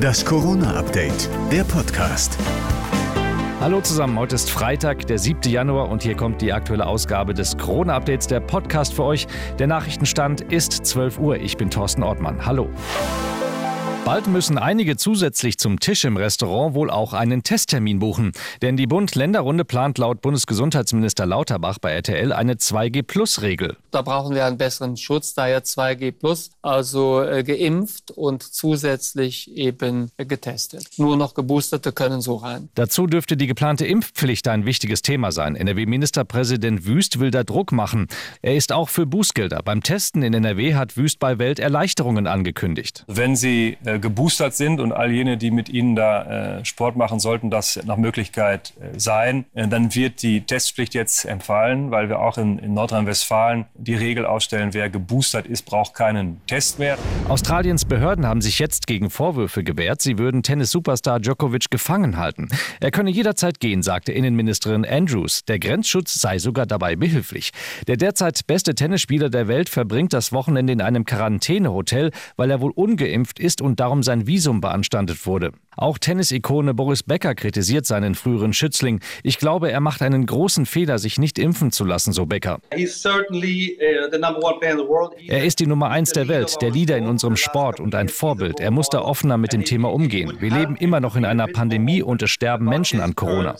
Das Corona-Update, der Podcast. Hallo zusammen, heute ist Freitag, der 7. Januar und hier kommt die aktuelle Ausgabe des Corona-Updates, der Podcast für euch. Der Nachrichtenstand ist 12 Uhr. Ich bin Thorsten Ortmann. Hallo. Bald müssen einige zusätzlich zum Tisch im Restaurant wohl auch einen Testtermin buchen. Denn die Bund-Länder-Runde plant laut Bundesgesundheitsminister Lauterbach bei RTL eine 2G-Plus-Regel. Da brauchen wir einen besseren Schutz, daher 2G+, also äh, geimpft und zusätzlich eben getestet. Nur noch Geboosterte können so rein. Dazu dürfte die geplante Impfpflicht ein wichtiges Thema sein. NRW-Ministerpräsident Wüst will da Druck machen. Er ist auch für Bußgelder. Beim Testen in NRW hat Wüst bei Welt Erleichterungen angekündigt. Wenn Sie äh, geboostert sind und all jene, die mit Ihnen da äh, Sport machen, sollten das nach Möglichkeit äh, sein, äh, dann wird die Testpflicht jetzt empfallen, weil wir auch in, in Nordrhein-Westfalen die Regel ausstellen, wer geboostert ist, braucht keinen Test mehr. Australiens Behörden haben sich jetzt gegen Vorwürfe gewehrt, sie würden Tennis-Superstar Djokovic gefangen halten. Er könne jederzeit gehen, sagte Innenministerin Andrews. Der Grenzschutz sei sogar dabei behilflich. Der derzeit beste Tennisspieler der Welt verbringt das Wochenende in einem Quarantänehotel, weil er wohl ungeimpft ist und darum sein Visum beanstandet wurde. Auch Tennisikone Boris Becker kritisiert seinen früheren Schützling. Ich glaube, er macht einen großen Fehler, sich nicht impfen zu lassen, so Becker. Uh, er ist die Nummer eins der Welt, der Leader in unserem Sport und ein Vorbild. Er muss da offener mit dem Thema umgehen. Wir leben immer noch in einer Pandemie und es sterben Menschen an Corona.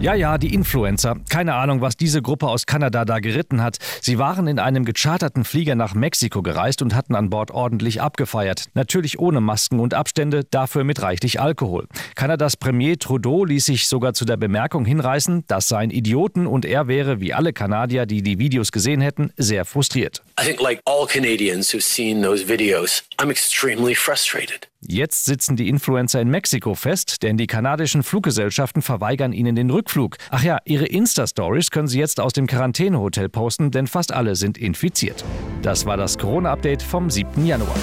Ja, ja, die Influencer. Keine Ahnung, was diese Gruppe aus Kanada da geritten hat. Sie waren in einem gecharterten Flieger nach Mexiko gereist und hatten an Bord ordentlich abgefeiert. Natürlich ohne Masken und Abstände, dafür mit reichlich Alkohol. Kanadas Premier Trudeau ließ sich sogar zu der Bemerkung hinreißen, das seien Idioten und er wäre, wie alle Kanadier, die die Videos gesehen hätten, sehr frustriert. I think like all Canadians who've seen those videos, I'm extremely frustrated. Jetzt sitzen die Influencer in Mexiko fest, denn die kanadischen Fluggesellschaften verweigern ihnen den Rückflug. Ach ja, ihre Insta-Stories können sie jetzt aus dem Quarantänehotel posten, denn fast alle sind infiziert. Das war das Corona-Update vom 7. Januar.